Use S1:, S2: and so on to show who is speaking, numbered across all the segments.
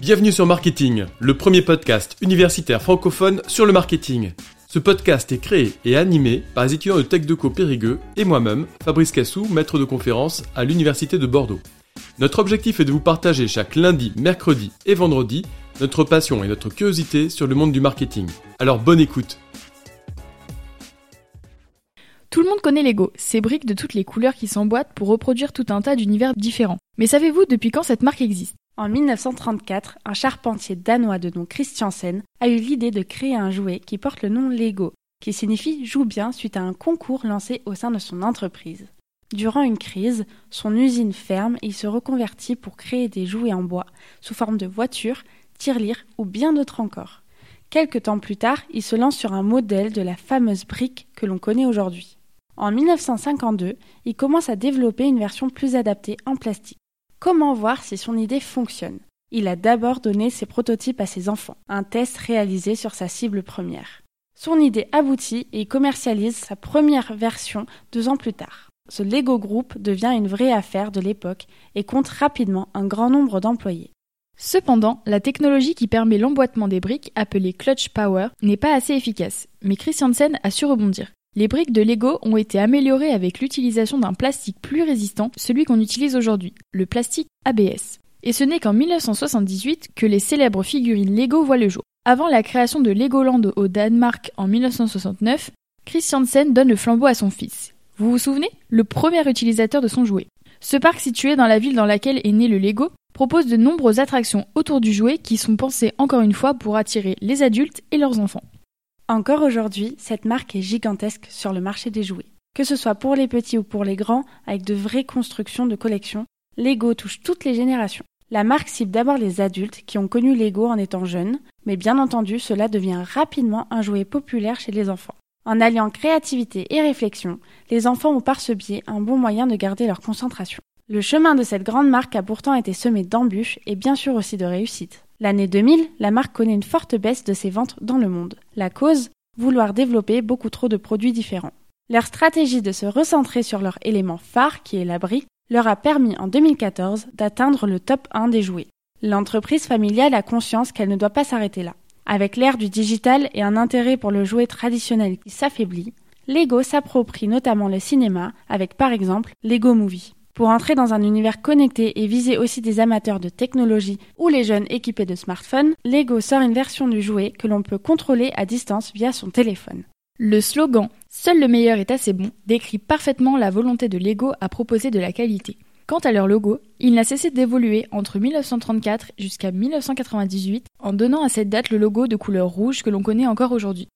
S1: Bienvenue sur Marketing, le premier podcast universitaire francophone sur le marketing. Ce podcast est créé et animé par les étudiants de TechDeco Périgueux et moi-même, Fabrice Cassou, maître de conférence à l'Université de Bordeaux. Notre objectif est de vous partager chaque lundi, mercredi et vendredi notre passion et notre curiosité sur le monde du marketing. Alors bonne écoute
S2: Tout le monde connaît Lego, ces briques de toutes les couleurs qui s'emboîtent pour reproduire tout un tas d'univers différents. Mais savez-vous depuis quand cette marque existe?
S3: En 1934, un charpentier danois de nom Christiansen a eu l'idée de créer un jouet qui porte le nom Lego, qui signifie joue bien suite à un concours lancé au sein de son entreprise. Durant une crise, son usine ferme et il se reconvertit pour créer des jouets en bois sous forme de voitures, tirelires ou bien d'autres encore. Quelque temps plus tard, il se lance sur un modèle de la fameuse brique que l'on connaît aujourd'hui. En 1952, il commence à développer une version plus adaptée en plastique. Comment voir si son idée fonctionne? Il a d'abord donné ses prototypes à ses enfants, un test réalisé sur sa cible première. Son idée aboutit et il commercialise sa première version deux ans plus tard. Ce Lego Group devient une vraie affaire de l'époque et compte rapidement un grand nombre d'employés.
S2: Cependant, la technologie qui permet l'emboîtement des briques, appelée Clutch Power, n'est pas assez efficace, mais Christiansen a su rebondir. Les briques de Lego ont été améliorées avec l'utilisation d'un plastique plus résistant, celui qu'on utilise aujourd'hui, le plastique ABS. Et ce n'est qu'en 1978 que les célèbres figurines Lego voient le jour. Avant la création de Legoland au Danemark en 1969, Christiansen donne le flambeau à son fils. Vous vous souvenez? Le premier utilisateur de son jouet. Ce parc situé dans la ville dans laquelle est né le Lego propose de nombreuses attractions autour du jouet qui sont pensées encore une fois pour attirer les adultes et leurs enfants.
S3: Encore aujourd'hui, cette marque est gigantesque sur le marché des jouets. Que ce soit pour les petits ou pour les grands, avec de vraies constructions de collections, Lego touche toutes les générations. La marque cible d'abord les adultes qui ont connu Lego en étant jeunes, mais bien entendu, cela devient rapidement un jouet populaire chez les enfants. En alliant créativité et réflexion, les enfants ont par ce biais un bon moyen de garder leur concentration. Le chemin de cette grande marque a pourtant été semé d'embûches et bien sûr aussi de réussites. L'année 2000, la marque connaît une forte baisse de ses ventes dans le monde. La cause Vouloir développer beaucoup trop de produits différents. Leur stratégie de se recentrer sur leur élément phare, qui est l'abri, leur a permis en 2014 d'atteindre le top 1 des jouets. L'entreprise familiale a conscience qu'elle ne doit pas s'arrêter là. Avec l'ère du digital et un intérêt pour le jouet traditionnel qui s'affaiblit, Lego s'approprie notamment le cinéma avec par exemple Lego Movie. Pour entrer dans un univers connecté et viser aussi des amateurs de technologie ou les jeunes équipés de smartphones, Lego sort une version du jouet que l'on peut contrôler à distance via son téléphone.
S2: Le slogan Seul le meilleur est assez bon décrit parfaitement la volonté de Lego à proposer de la qualité. Quant à leur logo, il n'a cessé d'évoluer entre 1934 jusqu'à 1998 en donnant à cette date le logo de couleur rouge que l'on connaît encore aujourd'hui.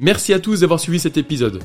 S1: Merci à tous d'avoir suivi cet épisode.